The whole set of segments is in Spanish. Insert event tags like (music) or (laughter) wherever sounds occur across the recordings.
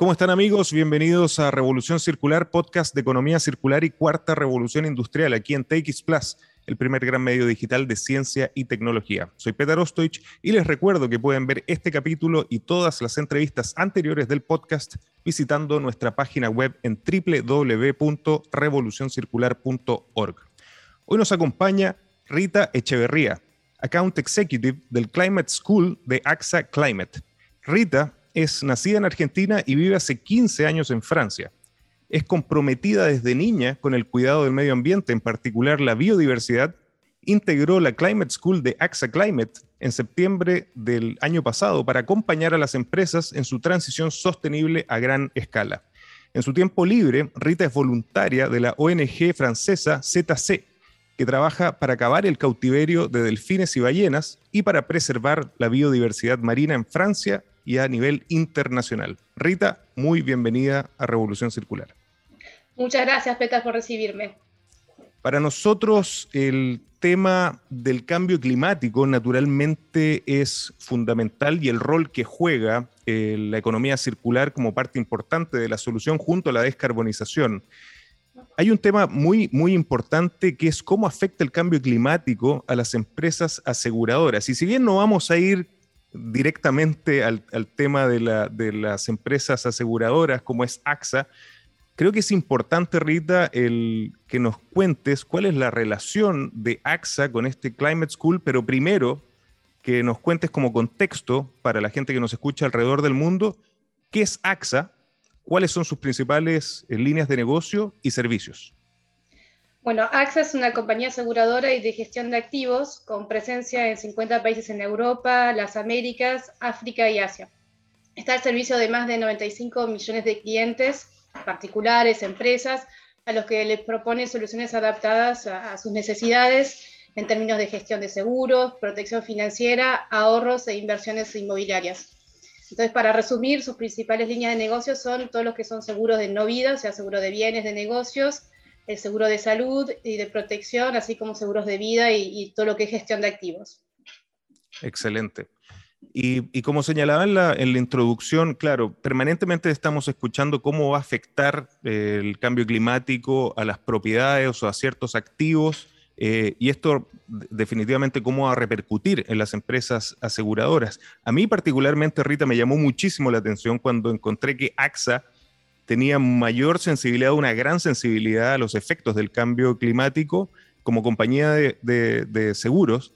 ¿Cómo están amigos? Bienvenidos a Revolución Circular, podcast de economía circular y cuarta revolución industrial aquí en TX Plus, el primer gran medio digital de ciencia y tecnología. Soy Peter Ostoich y les recuerdo que pueden ver este capítulo y todas las entrevistas anteriores del podcast visitando nuestra página web en www.revolucioncircular.org. Hoy nos acompaña Rita Echeverría, Account Executive del Climate School de AXA Climate. Rita es nacida en Argentina y vive hace 15 años en Francia. Es comprometida desde niña con el cuidado del medio ambiente, en particular la biodiversidad. Integró la Climate School de AXA Climate en septiembre del año pasado para acompañar a las empresas en su transición sostenible a gran escala. En su tiempo libre, Rita es voluntaria de la ONG francesa ZC, que trabaja para acabar el cautiverio de delfines y ballenas y para preservar la biodiversidad marina en Francia y a nivel internacional. Rita, muy bienvenida a Revolución Circular. Muchas gracias, Peter, por recibirme. Para nosotros el tema del cambio climático naturalmente es fundamental y el rol que juega eh, la economía circular como parte importante de la solución junto a la descarbonización. Hay un tema muy, muy importante que es cómo afecta el cambio climático a las empresas aseguradoras. Y si bien no vamos a ir directamente al, tema de, las empresas aseguradoras como es AXA, creo que es importante, Rita, que nos cuentes cuál es la relación de AXA con este Climate School, pero primero que nos cuentes como contexto para la gente que nos escucha alrededor del mundo, qué es AXA, cuáles son sus principales eh, líneas de negocio y servicios. Bueno, AXA es una compañía aseguradora y de gestión de activos con presencia en 50 países en Europa, las Américas, África y Asia. Está al servicio de más de 95 millones de clientes, particulares, empresas, a los que les propone soluciones adaptadas a, sus necesidades en términos de gestión de seguros, protección financiera, ahorros e inversiones inmobiliarias. Entonces, para resumir, sus principales líneas de negocio son todos los que son seguros de no vida, o sea, seguro de bienes, de negocios, el seguro de salud y de protección, así como seguros de vida y, todo lo que es gestión de activos. Excelente. Y, como señalaba en la, introducción, claro, permanentemente estamos escuchando cómo va a afectar eh, el cambio climático a las propiedades o a ciertos activos, eh, y esto definitivamente cómo va a repercutir en las empresas aseguradoras. A mí particularmente, Rita, me llamó muchísimo la atención cuando encontré que AXA tenía mayor sensibilidad, una gran sensibilidad a los efectos del cambio climático como compañía de, seguros.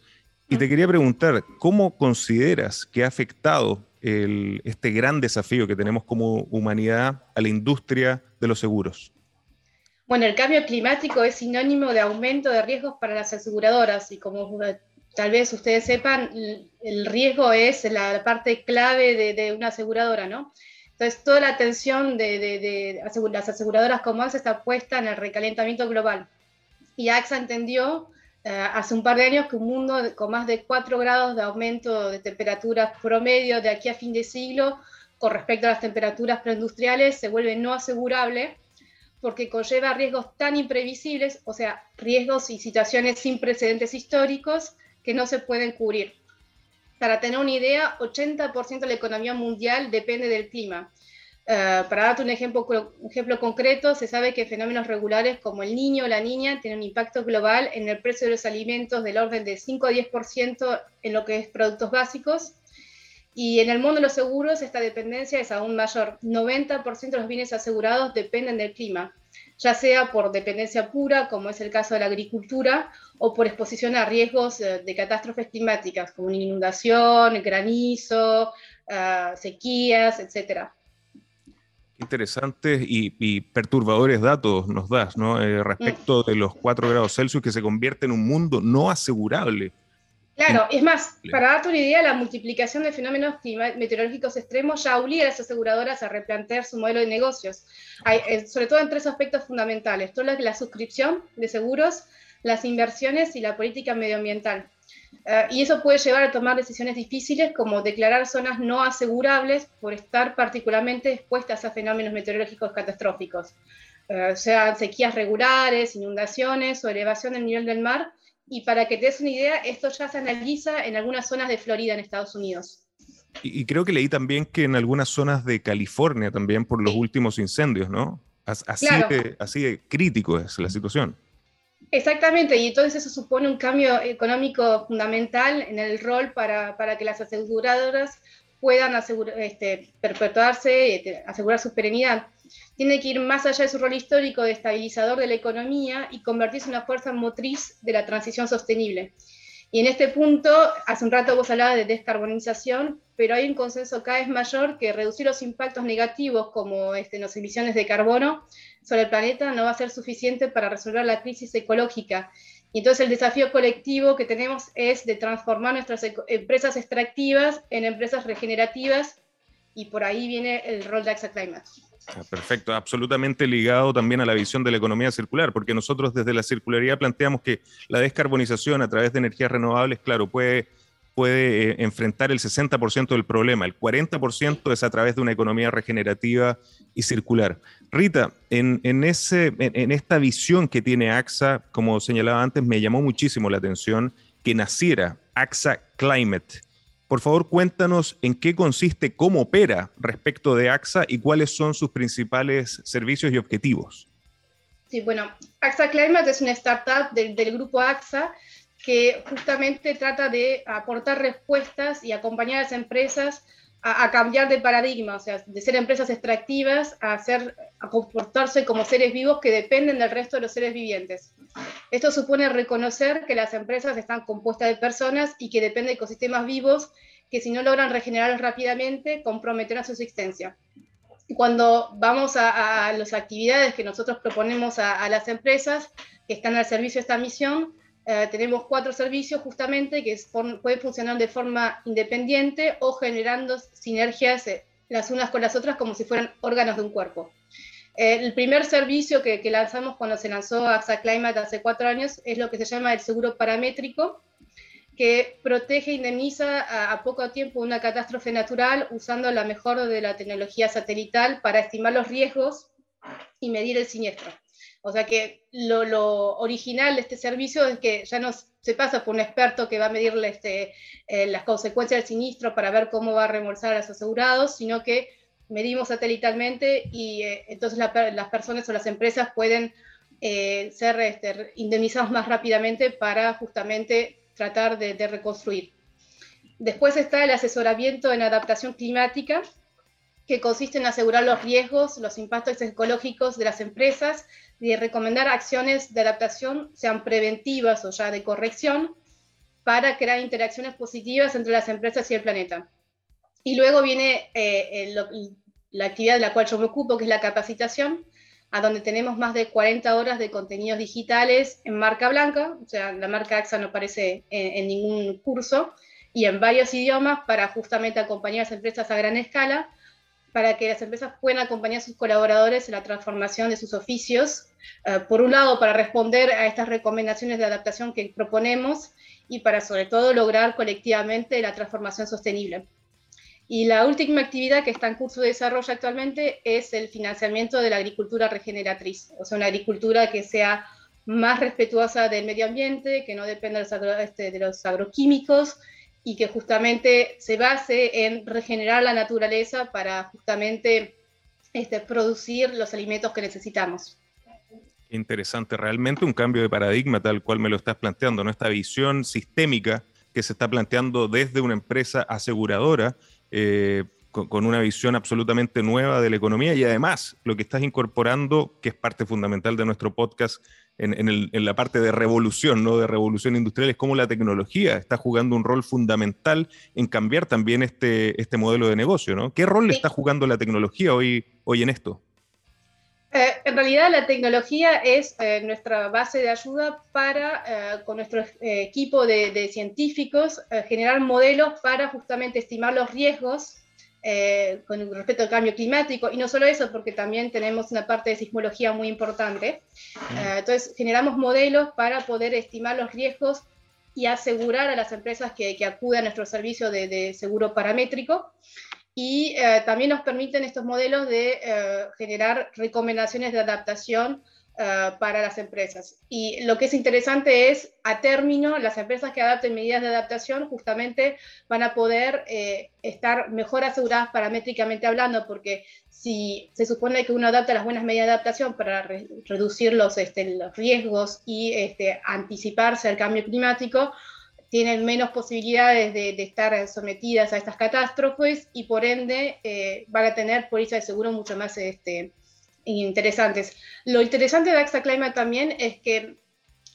Y te quería preguntar, ¿cómo consideras que ha afectado este gran desafío que tenemos como humanidad a la industria de los seguros? Bueno, el cambio climático es sinónimo de aumento de riesgos para las aseguradoras y como tal vez ustedes sepan, el riesgo es la parte clave de, de una aseguradora, ¿no? Entonces, toda la atención de, las aseguradoras como AXA está puesta en el recalentamiento global. Y AXA entendió eh, hace un par de años que un mundo con más de 4 grados de aumento de temperaturas promedio de aquí a fin de siglo con respecto a las temperaturas preindustriales se vuelve no asegurable porque conlleva riesgos tan imprevisibles, o sea, riesgos y situaciones sin precedentes históricos que no se pueden cubrir. Para tener una idea, 80% de la economía mundial depende del clima. Eh, para darte un ejemplo, un ejemplo concreto, se sabe que fenómenos regulares como el niño o la niña tienen un impacto global en el precio de los alimentos del orden de 5 a 10% en lo que es productos básicos. Y en el mundo de los seguros, esta dependencia es aún mayor. 90% de los bienes asegurados dependen del clima ya sea por dependencia pura, como es el caso de la agricultura, o por exposición a riesgos eh, de catástrofes climáticas, como inundación, granizo, ah, sequías, etc. Interesantes y, perturbadores datos nos das, ¿no? Eh, respecto mm. de los 4 grados Celsius que se convierte en un mundo no asegurable Claro, es más, para darte una idea, la multiplicación de fenómenos meteorológicos extremos ya obliga a las aseguradoras a replantear su modelo de negocios, eh, sobre todo en tres aspectos fundamentales, todo lo que la suscripción de seguros, las inversiones y la política medioambiental. Eh, y eso puede llevar a tomar decisiones difíciles como declarar zonas no asegurables por estar particularmente expuestas a fenómenos meteorológicos catastróficos, eh, sean sequías regulares, inundaciones o elevación del nivel del mar, y para que te des una idea, esto ya se analiza en algunas zonas de Florida, en Estados Unidos. Y, creo que leí también que en algunas zonas de California también por los últimos incendios, ¿no? Así, de, así de crítico es la situación. Exactamente, y entonces eso supone un cambio económico fundamental en el rol para, para que las aseguradoras puedan este, perpetuarse, este, asegurar su perenidad. Tiene que ir más allá de su rol histórico de estabilizador de la economía y convertirse en una fuerza motriz de la transición sostenible. Y en este punto, hace un rato vos hablabas de descarbonización, pero hay un consenso cada vez mayor que reducir los impactos negativos como este, las emisiones de carbono sobre el planeta no va a ser suficiente para resolver la crisis ecológica. Y entonces el desafío colectivo que tenemos es de transformar nuestras empresas extractivas en empresas regenerativas y por ahí viene el rol de AXA Climate. Ah, perfecto, absolutamente ligado también a la visión de la economía circular, porque nosotros desde la circularidad planteamos que la descarbonización a través de energías renovables, claro, puede puede eh, enfrentar el 60% del problema, el 40% es a través de una economía regenerativa y circular. Rita, en, ese, en, esta visión que tiene AXA, como señalaba antes, me llamó muchísimo la atención que naciera AXA Climate. Por favor, cuéntanos en qué consiste, cómo opera respecto de AXA y cuáles son sus principales servicios y objetivos. Sí, bueno, AXA Climate es una startup del grupo AXA que justamente trata de aportar respuestas y acompañar a las empresas a, cambiar de paradigma, o sea, de ser empresas extractivas a, hacer, a comportarse como seres vivos que dependen del resto de los seres vivientes. Esto supone reconocer que las empresas están compuestas de personas y que dependen de ecosistemas vivos que si no logran regenerarlos rápidamente, comprometerán su existencia. Cuando vamos a, las actividades que nosotros proponemos a las empresas que están al servicio de esta misión, eh, tenemos cuatro servicios justamente que pueden funcionar de forma independiente o generando sinergias eh, las unas con las otras como si fueran órganos de un cuerpo. Eh, el primer servicio que, lanzamos cuando se lanzó AXA Climate hace cuatro años es lo que se llama el seguro paramétrico, que protege e indemniza a, a, poco tiempo una catástrofe natural usando la mejor de la tecnología satelital para estimar los riesgos y medir el siniestro. O sea que lo, original de este servicio es que ya no se pasa por un experto que va a medirle este, eh, las consecuencias del siniestro para ver cómo va a reembolsar a los asegurados, sino que medimos satelitalmente y eh, entonces las personas o las empresas pueden eh, ser este, indemnizados más rápidamente para justamente tratar de, de reconstruir. Después está el asesoramiento en adaptación climática, que consiste en asegurar los riesgos, los impactos ecológicos de las empresas y recomendar acciones de adaptación, sean preventivas o ya de corrección, para crear interacciones positivas entre las empresas y el planeta. Y luego viene eh, la actividad de la cual yo me ocupo, que es la capacitación, a donde tenemos más de 40 horas de contenidos digitales en marca blanca, o sea, la marca AXA no aparece en, en ningún curso, y en varios idiomas para justamente acompañar a las empresas a gran escala para que las empresas puedan acompañar a sus colaboradores en la transformación de sus oficios, eh, por un lado para responder a estas recomendaciones de adaptación que proponemos y para sobre todo lograr colectivamente la transformación sostenible. Y la última actividad que está en curso de desarrollo actualmente es el financiamiento de la agricultura regeneratriz, o sea, una agricultura que sea más respetuosa del medio ambiente, que no dependa de los, este, de los agroquímicos, y que justamente se base en regenerar la naturaleza para justamente este, producir los alimentos que necesitamos. Interesante, realmente un cambio de paradigma tal cual me lo estás planteando, ¿no? Esta visión sistémica que se está planteando desde una empresa aseguradora eh, con, una visión absolutamente nueva de la economía y además lo que estás incorporando, que es parte fundamental de nuestro podcast en, la parte de revolución, ¿no? de revolución industrial, es cómo la tecnología está jugando un rol fundamental en cambiar también este, este modelo de negocio. ¿no? ¿Qué rol le está jugando la tecnología hoy, hoy en esto? Eh, en realidad la tecnología es eh, nuestra base de ayuda para, eh, con nuestro equipo de, de científicos, generar modelos para justamente estimar los riesgos eh, con respecto al cambio climático, y no solo eso, porque también tenemos una parte de sismología muy importante. Eh, entonces, generamos modelos para poder estimar los riesgos y asegurar a las empresas que, que acuden a nuestro servicio de, seguro paramétrico. Y eh, también nos permiten estos modelos de generar recomendaciones de adaptación eh, para las empresas. Y lo que es interesante es, a término, las empresas que adapten medidas de adaptación justamente van a poder eh, estar mejor aseguradas paramétricamente hablando, porque si se supone que uno adapta las buenas medidas de adaptación para reducir los, este, los, riesgos y este, anticiparse al cambio climático, tienen menos posibilidades de, estar sometidas a estas catástrofes y por ende eh, van a tener pólizas de seguro mucho más este, interesantes. Lo interesante de AXA Climate también es que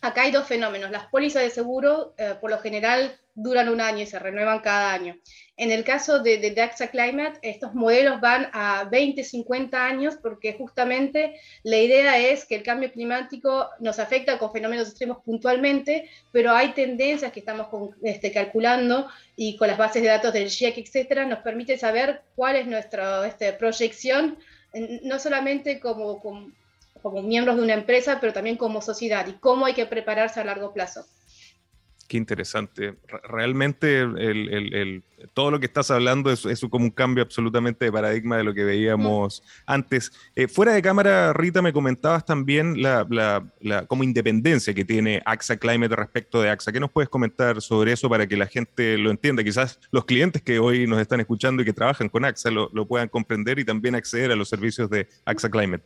acá hay dos fenómenos. Las pólizas de seguro, eh, por lo general, duran un año y se renuevan cada año. En el caso de, de, AXA Climate, estos modelos van a 20, 50 años porque justamente la idea es que el cambio climático nos afecta con fenómenos extremos puntualmente, pero hay tendencias que estamos este, calculando y con las bases de datos del GIEC, etcétera, nos permite saber cuál es nuestra este, proyección no solamente como, como, miembros de una empresa, pero también como sociedad y cómo hay que prepararse a largo plazo. Qué interesante. Realmente todo lo que estás hablando es, como un cambio absolutamente de paradigma de lo que veíamos antes. Eh, fuera de cámara, Rita, me comentabas también la, como independencia que tiene AXA Climate respecto de AXA. ¿Qué nos puedes comentar sobre eso para que la gente lo entienda? Quizás los clientes que hoy nos están escuchando y que trabajan con AXA lo, puedan comprender y también acceder a los servicios de AXA Climate.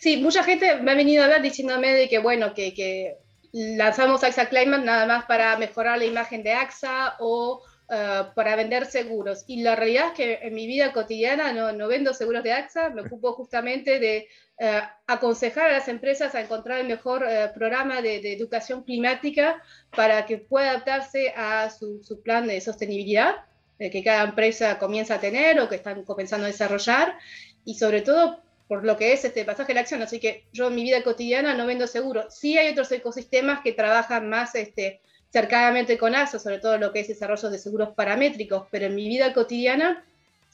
Sí, mucha gente me ha venido a ver diciéndome de que, bueno, que, que lanzamos AXA Climate nada más para mejorar la imagen de AXA o eh, para vender seguros. Y la realidad es que en mi vida cotidiana no, no vendo seguros de AXA, me ocupo justamente de eh, aconsejar a las empresas a encontrar el mejor eh, programa de, educación climática para que pueda adaptarse a su, su plan de sostenibilidad que cada empresa comienza a tener o que están comenzando a desarrollar y sobre todo por lo que es este pasaje de la acción. Así que yo en mi vida cotidiana no vendo seguro. Sí hay otros ecosistemas que trabajan más este, cercanamente con ASO, sobre todo lo que es desarrollo de seguros paramétricos, pero en mi vida cotidiana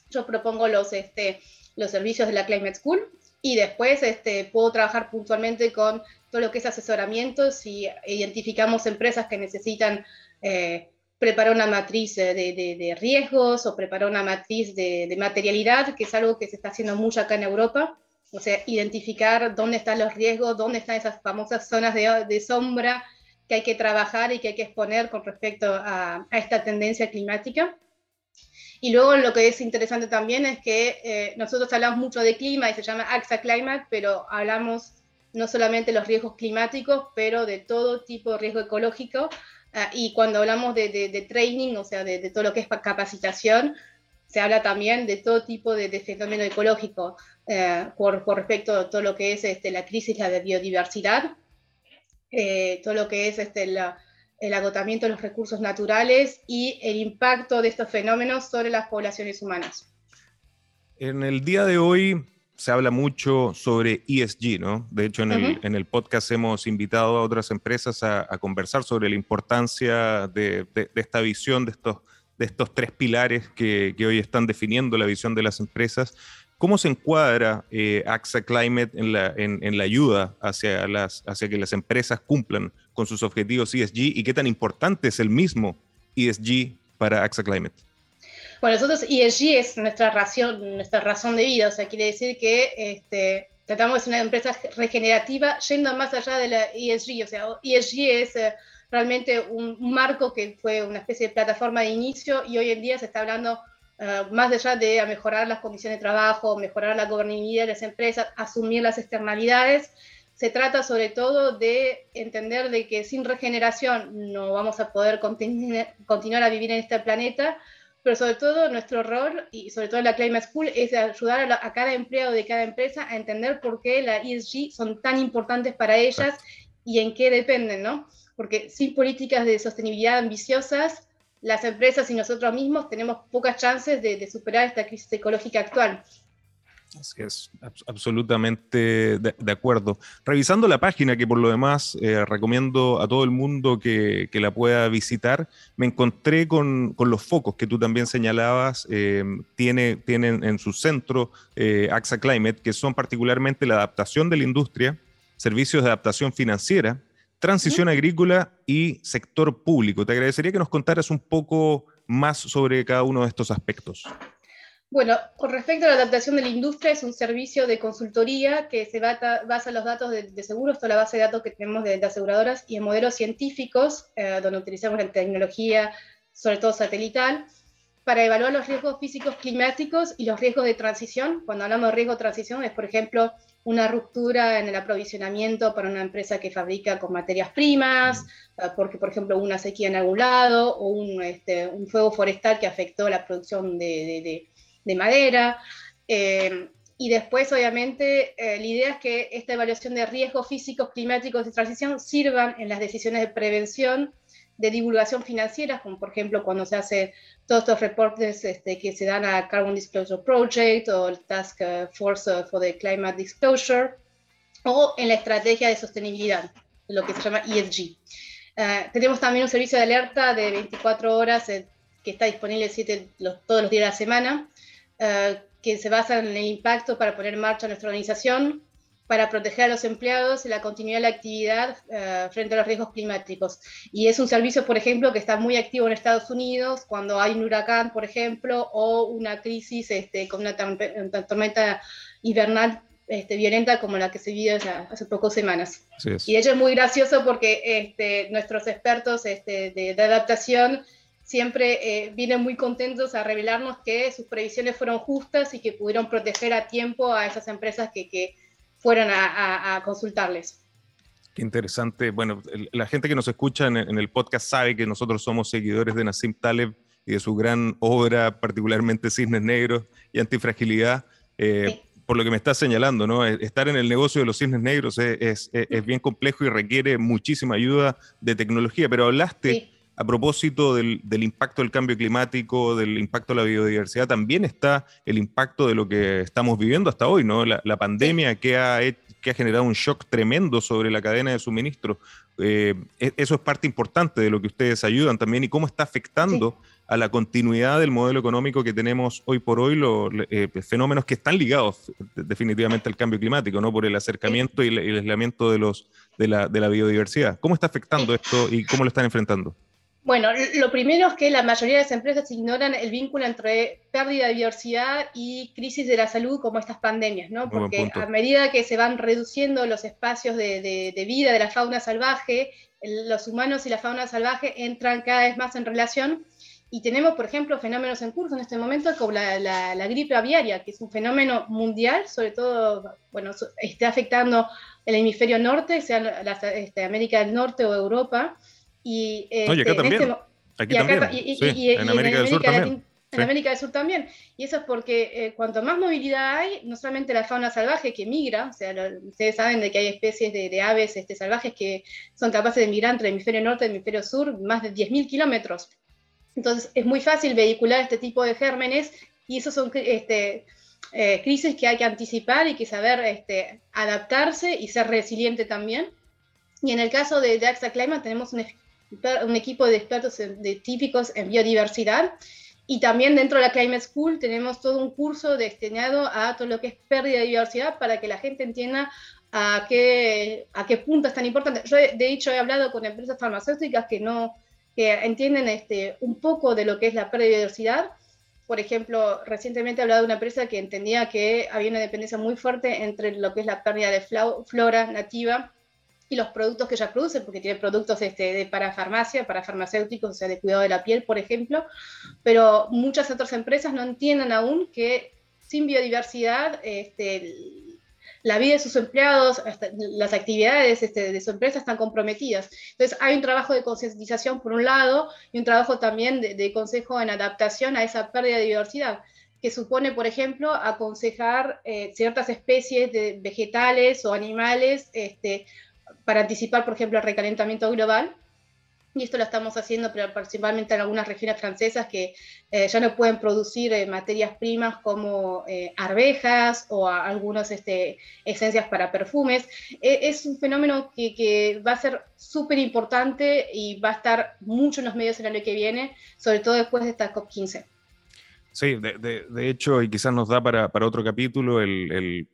yo propongo los, este, los servicios de la Climate School y después este, puedo trabajar puntualmente con todo lo que es asesoramiento si identificamos empresas que necesitan eh, preparar una matriz de, de, riesgos o preparar una matriz de, materialidad, que es algo que se está haciendo mucho acá en Europa. O sea, identificar dónde están los riesgos, dónde están esas famosas zonas de, sombra que hay que trabajar y que hay que exponer con respecto a, esta tendencia climática. Y luego lo que es interesante también es que eh, nosotros hablamos mucho de clima y se llama AXA Climate, pero hablamos no solamente de los riesgos climáticos, pero de todo tipo de riesgo ecológico. Ah, y cuando hablamos de, training, o sea, de, todo lo que es capacitación, se habla también de todo tipo de, fenómeno ecológico. Eh, por, respecto a todo lo que es este, la crisis de biodiversidad, eh, todo lo que es este, el agotamiento de los recursos naturales y el impacto de estos fenómenos sobre las poblaciones humanas. En el día de hoy se habla mucho sobre ESG, ¿no? De hecho, en, el, podcast hemos invitado a otras empresas a, conversar sobre la importancia de, esta visión, de estos, de estos tres pilares que, que, hoy están definiendo la visión de las empresas. ¿Cómo se encuadra eh, AXA Climate en la, en, la ayuda hacia, las, hacia que las empresas cumplan con sus objetivos ESG y qué tan importante es el mismo ESG para AXA Climate? Bueno, nosotros ESG es nuestra razón, nuestra razón de vida, o sea, quiere decir que este, tratamos de ser una empresa regenerativa yendo más allá de la ESG, o sea, ESG es eh, realmente un, un marco que fue una especie de plataforma de inicio y hoy en día se está hablando eh, más allá de mejorar las condiciones de trabajo, mejorar la gobernabilidad de las empresas, asumir las externalidades, se trata sobre todo de entender de que sin regeneración no vamos a poder continuar a vivir en este planeta, pero sobre todo nuestro rol, y sobre todo la Climate School, es ayudar a, cada empleado de cada empresa a entender por qué la ESG son tan importantes para ellas y en qué dependen, ¿no? Porque sin políticas de sostenibilidad ambiciosas, las empresas y nosotros mismos tenemos pocas chances de, superar esta crisis ecológica actual. Así es, absolutamente de, acuerdo. Revisando la página, que por lo demás eh, recomiendo a todo el mundo que, la pueda visitar, me encontré con, los focos que tú también señalabas, eh, tiene, tienen en su centro eh, AXA Climate, que son particularmente la adaptación de la industria, servicios de adaptación financiera, transición agrícola y sector público. Te agradecería que nos contaras un poco más sobre cada uno de estos aspectos. Bueno, con respecto a la adaptación de la industria, es un servicio de consultoría que se basa en los datos de, seguros, toda la base de datos que tenemos de, aseguradoras y en modelos científicos, eh, donde utilizamos la tecnología, sobre todo satelital, para evaluar los riesgos físicos climáticos y los riesgos de transición. Cuando hablamos de riesgo de transición es, por ejemplo, una ruptura en el aprovisionamiento para una empresa que fabrica con materias primas, mm. eh, porque, por ejemplo, una sequía en algún lado, o un, este, un fuego forestal que afectó la producción de, de madera. Eh, y después, obviamente, eh, la idea es que esta evaluación de riesgos físicos, climáticos y transición sirvan en las decisiones de prevención de divulgación financiera, como por ejemplo cuando se hace todos estos reportes este, que se dan a Carbon Disclosure Project o el Task Force for the Climate Disclosure, o en la estrategia de sostenibilidad, lo que se llama ESG. Eh, tenemos también un servicio de alerta de 24 horas que está disponible todos los días de la semana, eh, que se basa en el impacto para poner en marcha nuestra organización para proteger a los empleados y la continuidad de la actividad eh, frente a los riesgos climáticos. Y es un servicio, por ejemplo, que está muy activo en Estados Unidos cuando hay un huracán, por ejemplo, o una crisis este, con una, tormenta invernal este, violenta como la que se vivió hace pocas semanas. Y ello es muy gracioso porque este, nuestros expertos este, de, de, adaptación siempre eh, vienen muy contentos a revelarnos que sus previsiones fueron justas y que pudieron proteger a tiempo a esas empresas que, que fueron a, consultarles. Qué interesante. Bueno, la gente que nos escucha en, el podcast sabe que nosotros somos seguidores de Nassim Taleb y de su gran obra, particularmente Cisnes Negros y Antifragilidad. Eh, por lo que me estás señalando, ¿no? E, estar en el negocio de los cisnes negros es, es, bien complejo y requiere muchísima ayuda de tecnología, pero hablaste a propósito del, impacto del cambio climático, del impacto de la biodiversidad, también está el impacto de lo que estamos viviendo hasta hoy, ¿no? La, pandemia que ha, que ha generado un shock tremendo sobre la cadena de suministro. Eh, e, eso es parte importante de lo que ustedes ayudan también y cómo está afectando a la continuidad del modelo económico que tenemos hoy por hoy, los eh, fenómenos que están ligados definitivamente al cambio climático, ¿no? Por el acercamiento y el, aislamiento de, los, de, la, de la biodiversidad. ¿Cómo está afectando esto y cómo lo están enfrentando? Bueno, lo primero es que la mayoría de las empresas ignoran el vínculo entre pérdida de biodiversidad y crisis de la salud como estas pandemias, ¿no? Porque a medida que se van reduciendo los espacios de, vida de la fauna salvaje, los humanos y la fauna salvaje entran cada vez más en relación. Y tenemos, por ejemplo, fenómenos en curso en este momento como la, gripe aviaria, que es un fenómeno mundial, sobre todo, bueno, está afectando el hemisferio norte, sea la, este, América del Norte o Europa, y, Oye, acá este, también. Este aquí también. Y, en América del Sur también. En América del Sur también. Y eso es porque eh, cuanto más movilidad hay, no solamente la fauna salvaje que migra, o sea, ustedes saben de que hay especies de, aves este, salvajes que son capaces de migrar entre el hemisferio norte y el hemisferio sur más de 10.000 kilómetros. Entonces es muy fácil vehicular este tipo de gérmenes y esos son este, eh, crisis que hay que anticipar y que saber este, adaptarse y ser resiliente también. Y en el caso de, de AXA Climate tenemos un un equipo de expertos científicos en biodiversidad. Y también dentro de la Climate School tenemos todo un curso destinado a todo lo que es pérdida de biodiversidad para que la gente entienda a qué, a qué punto es tan importante. Yo, de hecho, he hablado con empresas farmacéuticas que no que entienden este, un poco de lo que es la pérdida de biodiversidad. Por ejemplo, recientemente he hablado de una empresa que entendía que había una dependencia muy fuerte entre lo que es la pérdida de flora nativa y los productos que ellas producen, porque tiene productos este, de, para farmacia, para farmacéuticos, o sea, de cuidado de la piel, por ejemplo, pero muchas otras empresas no entienden aún que sin biodiversidad este, la vida de sus empleados, las actividades este, de su empresa están comprometidas. Entonces hay un trabajo de concientización por un lado y un trabajo también de, consejo en adaptación a esa pérdida de diversidad que supone, por ejemplo, aconsejar eh, ciertas especies de vegetales o animales este, para anticipar, por ejemplo, el recalentamiento global. Y esto lo estamos haciendo principalmente en algunas regiones francesas que eh, ya no pueden producir eh, materias primas como eh, arvejas o algunas este, esencias para perfumes. E, es un fenómeno que, que va a ser súper importante y va a estar mucho en los medios el año que viene, sobre todo después de esta COP15. Sí, de, hecho, y quizás nos da para, otro capítulo el,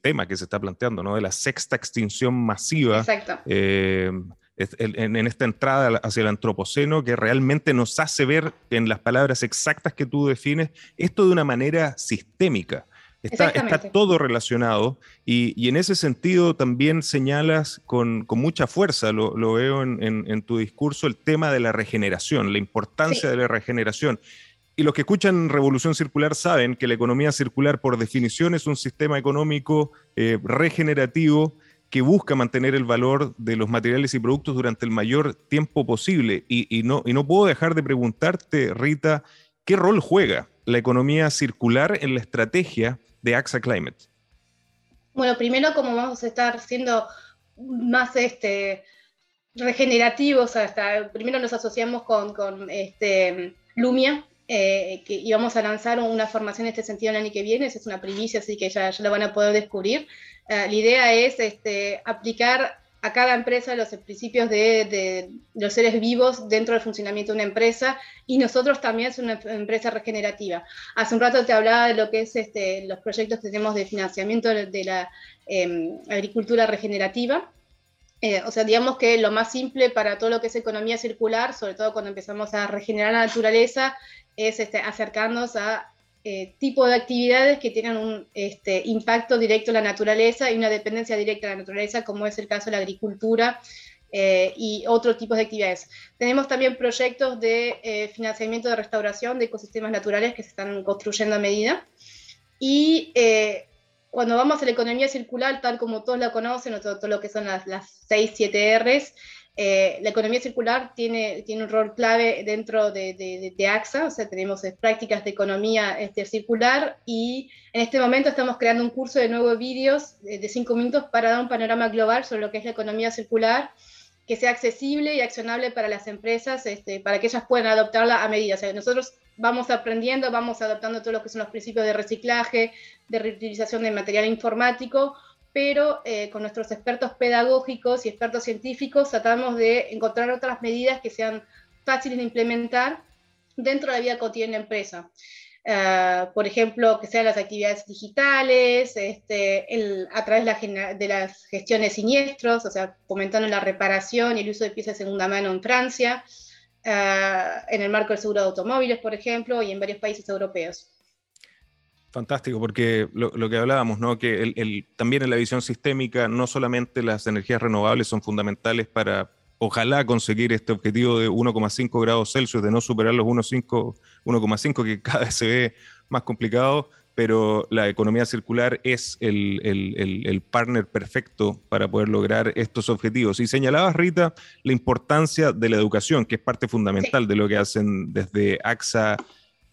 tema que se está planteando, ¿no? De la sexta extinción masiva. Exacto. Eh, en, esta entrada hacia el antropoceno que realmente nos hace ver en las palabras exactas que tú defines esto de una manera sistémica. Está, todo relacionado y, en ese sentido también señalas con, mucha fuerza, lo, veo en, tu discurso, el tema de la regeneración, la importancia de la regeneración. Y los que escuchan Revolución Circular saben que la economía circular por definición es un sistema económico eh, regenerativo que busca mantener el valor de los materiales y productos durante el mayor tiempo posible. Y, no, puedo dejar de preguntarte, Rita, ¿qué rol juega la economía circular en la estrategia de AXA Climate? Bueno, primero como vamos a estar siendo más este, regenerativos, hasta primero nos asociamos con, con este, Lumia, eh, que íbamos a lanzar una formación en este sentido el año que viene, esa es una primicia, así que ya, ya lo van a poder descubrir. Eh, la idea es este, aplicar a cada empresa los principios de, los seres vivos dentro del funcionamiento de una empresa y nosotros también somos una empresa regenerativa. Hace un rato te hablaba de lo que es este, los proyectos que tenemos de financiamiento de la em, agricultura regenerativa. Eh, o sea, digamos que lo más simple para todo lo que es economía circular, sobre todo cuando empezamos a regenerar la naturaleza, es este, acercarnos a eh, tipo de actividades que tienen un este, impacto directo en la naturaleza y una dependencia directa de la naturaleza, como es el caso de la agricultura eh, y otros tipos de actividades. Tenemos también proyectos de eh, financiamiento de restauración de ecosistemas naturales que se están construyendo a medida. Y cuando vamos a la economía circular, tal como todos la conocen, todo, todo lo que son las, las 6, 7 Rs, eh, la economía circular tiene, tiene un rol clave dentro de, de, AXA, o sea, tenemos eh, prácticas de economía este, circular y en este momento estamos creando un curso de nuevos vídeos de, de cinco minutos para dar un panorama global sobre lo que es la economía circular, que sea accesible y accionable para las empresas, este, para que ellas puedan adoptarla a medida. O sea, nosotros vamos aprendiendo, vamos adoptando todo lo que son los principios de reciclaje, de reutilización de material informático, pero eh, con nuestros expertos pedagógicos y expertos científicos tratamos de encontrar otras medidas que sean fáciles de implementar dentro de la vida cotidiana de la empresa. Eh, por ejemplo, que sean las actividades digitales, este, a través de, las gestiones siniestros, o sea, fomentando la reparación y el uso de piezas de segunda mano en Francia, eh, en el marco del seguro de automóviles, por ejemplo, y en varios países europeos. Fantástico, porque lo, que hablábamos, ¿no? que también en la visión sistémica no solamente las energías renovables son fundamentales para, ojalá, conseguir este objetivo de 1,5 grados Celsius, de no superar los 1,5 que cada vez se ve más complicado, pero la economía circular es el, el, partner perfecto para poder lograr estos objetivos. Y señalabas, Rita, la importancia de la educación, que es parte fundamental de lo que hacen desde AXA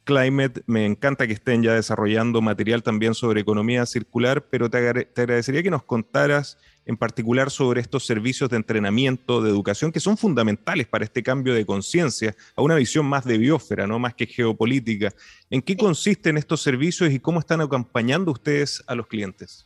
Climate, me encanta que estén ya desarrollando material también sobre economía circular, pero te, agradecería que nos contaras en particular sobre estos servicios de entrenamiento, de educación, que son fundamentales para este cambio de conciencia a una visión más de biosfera, no más que geopolítica. ¿En qué consisten estos servicios y cómo están acompañando ustedes a los clientes?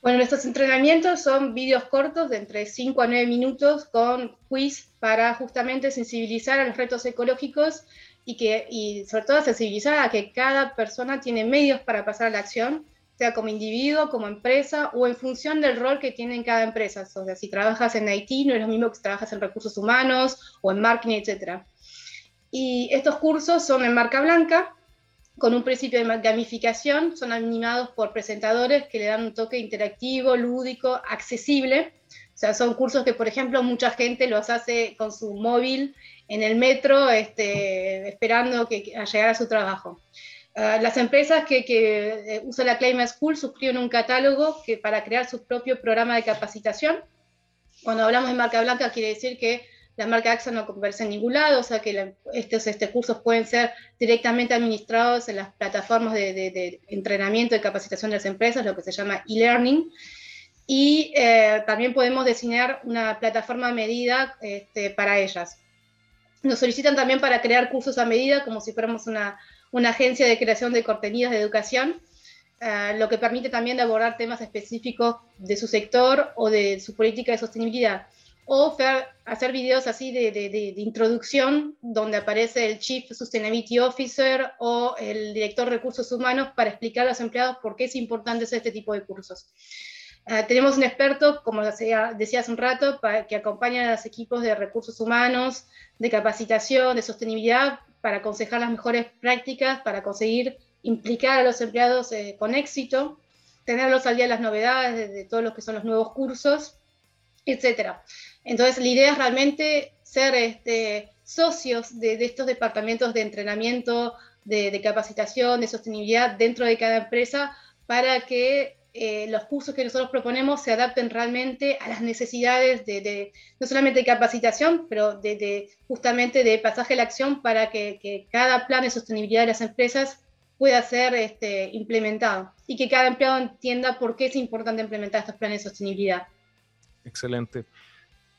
Bueno, nuestros entrenamientos son vídeos cortos de entre 5 a 9 minutos con quiz para justamente sensibilizar a los retos ecológicos y, que, y sobre todo sensibilizar a que cada persona tiene medios para pasar a la acción, sea como individuo, como empresa o en función del rol que tiene en cada empresa. O sea, si trabajas en IT no es lo mismo que si trabajas en recursos humanos o en marketing, etc. Y estos cursos son en marca blanca, con un principio de gamificación, son animados por presentadores que le dan un toque interactivo, lúdico, accesible. O sea, son cursos que, por ejemplo, mucha gente los hace con su móvil en el metro este, esperando que, a llegar a su trabajo. Ah, las empresas que, eh, usan la Climate School suscriben un catálogo que, para crear su propio programa de capacitación. Cuando hablamos de marca blanca quiere decir que la marca AXA no conversa en ningún lado, o sea que estos este, cursos pueden ser directamente administrados en las plataformas de, de, entrenamiento y capacitación de las empresas, lo que se llama e-learning. Y eh, también podemos diseñar una plataforma a medida este, para ellas. Nos solicitan también para crear cursos a medida, como si fuéramos una, una agencia de creación de contenidos de educación, eh, lo que permite también abordar temas específicos de su sector o de su política de sostenibilidad. O hacer videos así de, introducción, donde aparece el Chief Sustainability Officer o el director de recursos humanos para explicar a los empleados por qué es importante hacer este tipo de cursos. Ah, tenemos un experto, como decía, decía hace un rato, que acompaña a los equipos de recursos humanos, de capacitación, de sostenibilidad, para aconsejar las mejores prácticas, para conseguir implicar a los empleados eh, con éxito, tenerlos al día de las novedades, de, todos los que son los nuevos cursos, etc. Entonces, la idea es realmente ser este, socios de, estos departamentos de entrenamiento, de, capacitación, de sostenibilidad dentro de cada empresa para que eh, los cursos que nosotros proponemos se adapten realmente a las necesidades de, no solamente de capacitación, pero de, justamente de pasaje a la acción para que, cada plan de sostenibilidad de las empresas pueda ser este, implementado y que cada empleado entienda por qué es importante implementar estos planes de sostenibilidad. Excelente.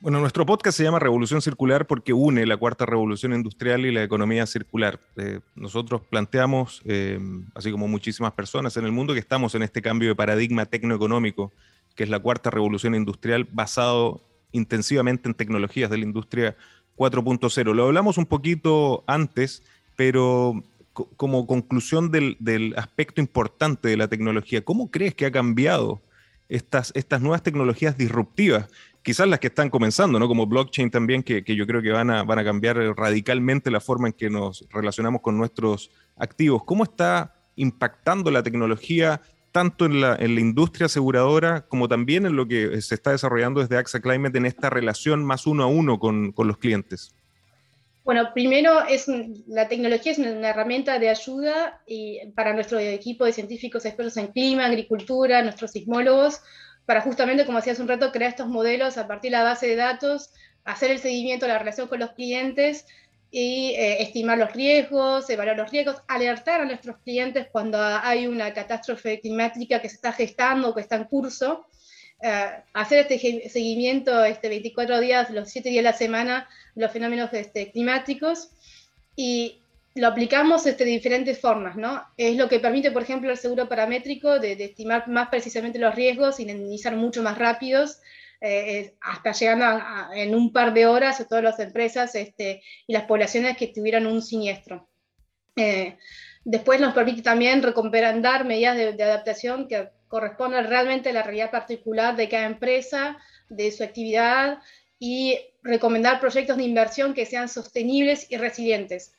Bueno, nuestro podcast se llama Revolución Circular porque une la cuarta revolución industrial y la economía circular. Eh, nosotros planteamos, eh, así como muchísimas personas en el mundo, que estamos en este cambio de paradigma tecnoeconómico, que es la cuarta revolución industrial basado intensivamente en tecnologías de la industria 4.0. Lo hablamos un poquito antes, pero como conclusión del, aspecto importante de la tecnología, ¿cómo crees que ha cambiado estas nuevas tecnologías disruptivas, quizás las que están comenzando, ¿no? Como blockchain también, que, yo creo que van a, van a cambiar radicalmente la forma en que nos relacionamos con nuestros activos. ¿Cómo está impactando la tecnología tanto en la, industria aseguradora como también en lo que se está desarrollando desde AXA Climate en esta relación más uno a uno con, con los clientes? Bueno, primero es la tecnología es una herramienta de ayuda para nuestro equipo de científicos expertos en clima, agricultura, nuestros sismólogos, para justamente, como hace un rato, crear estos modelos a partir de la base de datos, hacer el seguimiento de la relación con los clientes y eh, estimar los riesgos, evaluar los riesgos, alertar a nuestros clientes cuando hay una catástrofe climática que se está gestando o que está en curso. Eh, hacer este seguimiento este 24 días, los 7 días de la semana, los fenómenos este, climáticos. Y lo aplicamos este, de diferentes formas, ¿no? Es lo que permite, por ejemplo, el seguro paramétrico de, estimar más precisamente los riesgos y indemnizar mucho más rápidos, eh, hasta llegando en un par de horas a todas las empresas este, y las poblaciones que tuvieran un siniestro. Eh, después nos permite también recomendar medidas de, de adaptación que corresponde realmente a la realidad particular de cada empresa, de su actividad y recomendar proyectos de inversión que sean sostenibles y resilientes.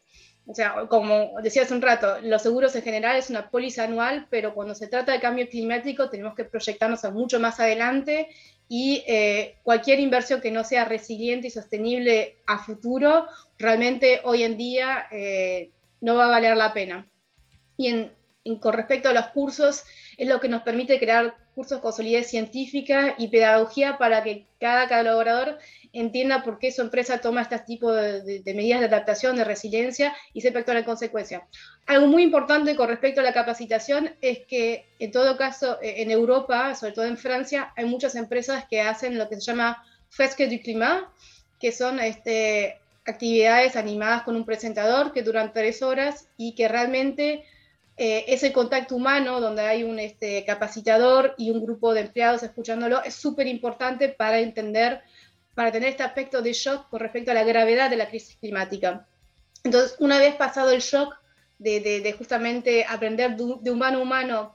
O sea, como decía hace un rato, los seguros en general es una póliza anual, pero cuando se trata de cambio climático tenemos que proyectarnos a mucho más adelante y eh, cualquier inversión que no sea resiliente y sostenible a futuro, realmente hoy en día eh, no va a valer la pena. Y en, con respecto a los cursos, es lo que nos permite crear cursos con solidez científica y pedagogía para que cada colaborador entienda por qué su empresa toma este tipo de, medidas de adaptación, de resiliencia y sepa actuar en consecuencia. Algo muy importante con respecto a la capacitación es que en todo caso e, en Europa, sobre todo en Francia, hay muchas empresas que hacen lo que se llama Fresque du Climat, que son este, actividades animadas con un presentador que duran tres horas y que realmente eh, ese contacto humano donde hay un este, capacitador y un grupo de empleados escuchándolo es súper importante para entender, para tener este aspecto de shock con respecto a la gravedad de la crisis climática. Entonces, una vez pasado el shock de, justamente aprender de, humano a humano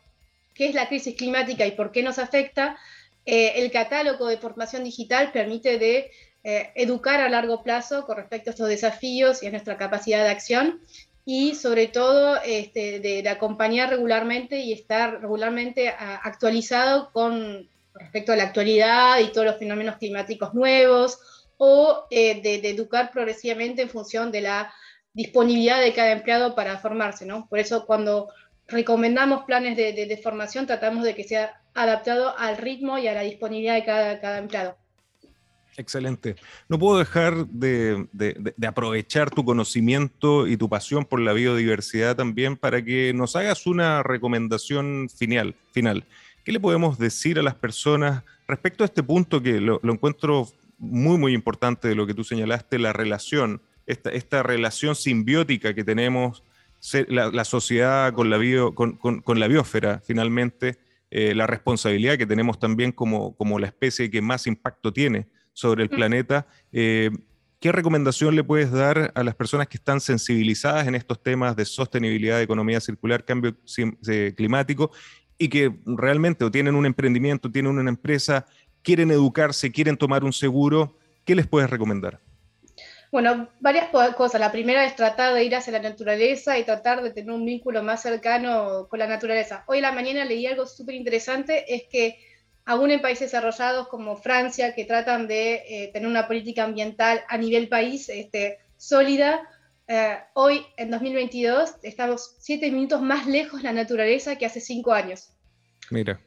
qué es la crisis climática y por qué nos afecta, eh, el catálogo de formación digital permite de eh, educar a largo plazo con respecto a estos desafíos y a nuestra capacidad de acción y sobre todo este, de, acompañar regularmente y estar regularmente actualizado con respecto a la actualidad y todos los fenómenos climáticos nuevos o eh, de, educar progresivamente en función de la disponibilidad de cada empleado para formarse, ¿no? Por eso cuando recomendamos planes de, formación tratamos de que sea adaptado al ritmo y a la disponibilidad de cada empleado. Excelente. No puedo dejar de, aprovechar tu conocimiento y tu pasión por la biodiversidad también para que nos hagas una recomendación final. final. ¿Qué le podemos decir a las personas respecto a este punto que lo, encuentro muy, muy importante de lo que tú señalaste, la relación, esta, esta relación simbiótica que tenemos la, sociedad con la, bio, con, la biosfera, finalmente, eh, la responsabilidad que tenemos también como, como la especie que más impacto tiene sobre el planeta. Eh, ¿Qué recomendación le puedes dar a las personas que están sensibilizadas en estos temas de sostenibilidad, economía circular, cambio climático y que realmente o tienen un emprendimiento, tienen una empresa, quieren educarse, quieren tomar un seguro, ¿qué les puedes recomendar? Bueno, varias cosas. La primera es tratar de ir hacia la naturaleza y tratar de tener un vínculo más cercano con la naturaleza. Hoy en la mañana leí algo súper interesante, es que aún en países desarrollados como Francia, que tratan de eh, tener una política ambiental a nivel país este, sólida, eh, hoy en 2022 estamos siete minutos más lejos de la naturaleza que hace cinco años. Mira.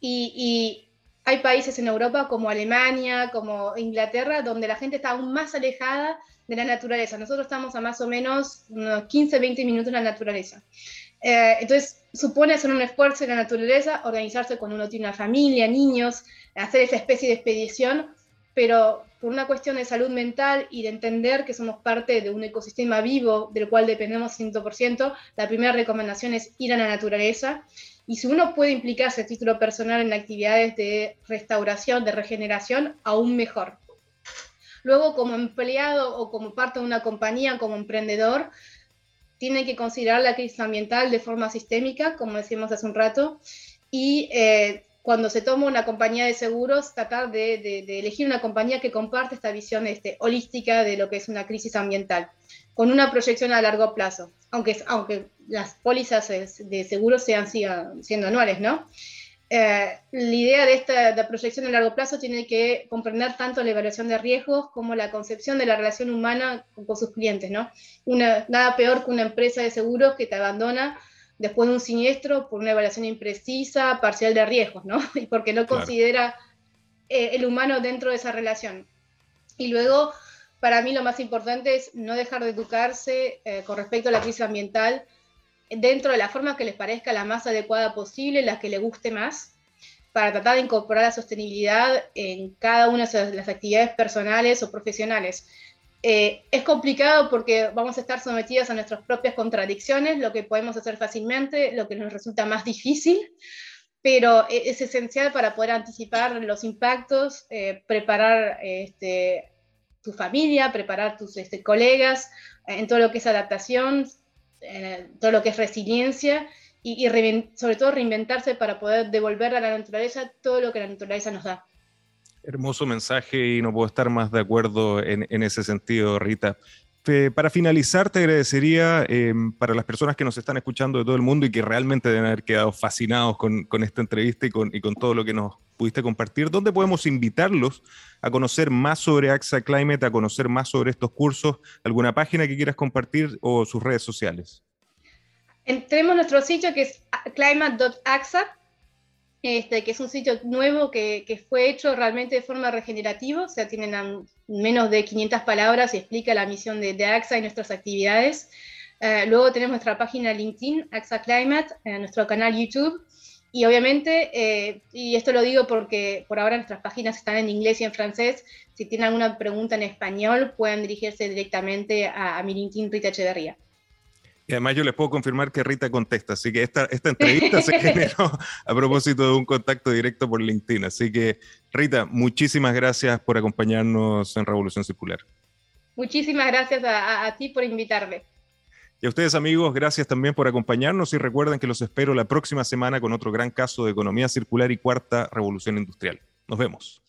Y, hay países en Europa como Alemania, como Inglaterra, donde la gente está aún más alejada de la naturaleza. Nosotros estamos a más o menos unos 15, 20 minutos de la naturaleza. Eh, entonces, supone hacer un esfuerzo en la naturaleza, organizarse cuando uno tiene una familia, niños, hacer esa especie de expedición, pero por una cuestión de salud mental y de entender que somos parte de un ecosistema vivo del cual dependemos 100%, la primera recomendación es ir a la naturaleza. Y si uno puede implicarse a título personal en actividades de restauración, de regeneración, aún mejor. Luego, como empleado o como parte de una compañía, como emprendedor, tiene que considerar la crisis ambiental de forma sistémica, como decíamos hace un rato, y eh, cuando se toma una compañía de seguros, tratar de, elegir una compañía que comparte esta visión este, holística de lo que es una crisis ambiental, con una proyección a largo plazo, aunque, aunque las pólizas de seguros sean sigan siendo anuales, ¿no? Eh, la idea de esta proyección a largo plazo tiene que comprender tanto la evaluación de riesgos como la concepción de la relación humana con, sus clientes, ¿no? Una, nada peor que una empresa de seguros que te abandona después de un siniestro por una evaluación imprecisa, parcial de riesgos, ¿no? (laughs) Y porque no considera eh, el humano dentro de esa relación. Y luego, para mí lo más importante es no dejar de educarse eh, con respecto a la crisis ambiental dentro de la forma que les parezca la más adecuada posible, la que le guste más, para tratar de incorporar la sostenibilidad en cada una de las actividades personales o profesionales. Eh, es complicado porque vamos a estar sometidos a nuestras propias contradicciones, lo que podemos hacer fácilmente, lo que nos resulta más difícil, pero e, es esencial para poder anticipar los impactos, eh, preparar este, tu familia, preparar tus este, colegas en todo lo que es adaptación, en todo lo que es resiliencia y sobre todo reinventarse para poder devolver a la naturaleza todo lo que la naturaleza nos da. Hermoso mensaje y no puedo estar más de acuerdo en, ese sentido, Rita. para finalizar, te agradecería em, para las personas que nos están escuchando de todo el mundo y que realmente deben haber quedado fascinados con, esta entrevista y con, y con, todo lo que nos pudiste compartir, ¿dónde podemos invitarlos a conocer más sobre AXA Climate, a conocer más sobre estos cursos? ¿Alguna página que quieras compartir o sus redes sociales? Tenemos nuestro sitio que es climate.axa este, que es un sitio nuevo que, que, fue hecho realmente de forma regenerativa, o sea, tienen menos de 500 palabras y explica la misión de, de AXA y nuestras actividades. Uh, luego tenemos nuestra página LinkedIn, AXA Climate, uh, nuestro canal YouTube, y obviamente, eh, y esto lo digo porque por ahora nuestras páginas están en inglés y en francés, si tienen alguna pregunta en español, pueden dirigirse directamente a, a mi LinkedIn Rita Echeverría. Y además yo les puedo confirmar que Rita contesta, así que esta, esta entrevista se (laughs) generó a propósito de un contacto directo por LinkedIn. Así que Rita, muchísimas gracias por acompañarnos en Revolución Circular. Muchísimas gracias a, a ti por invitarme. Y a ustedes amigos, gracias también por acompañarnos y recuerden que los espero la próxima semana con otro gran caso de economía circular y cuarta revolución industrial. Nos vemos.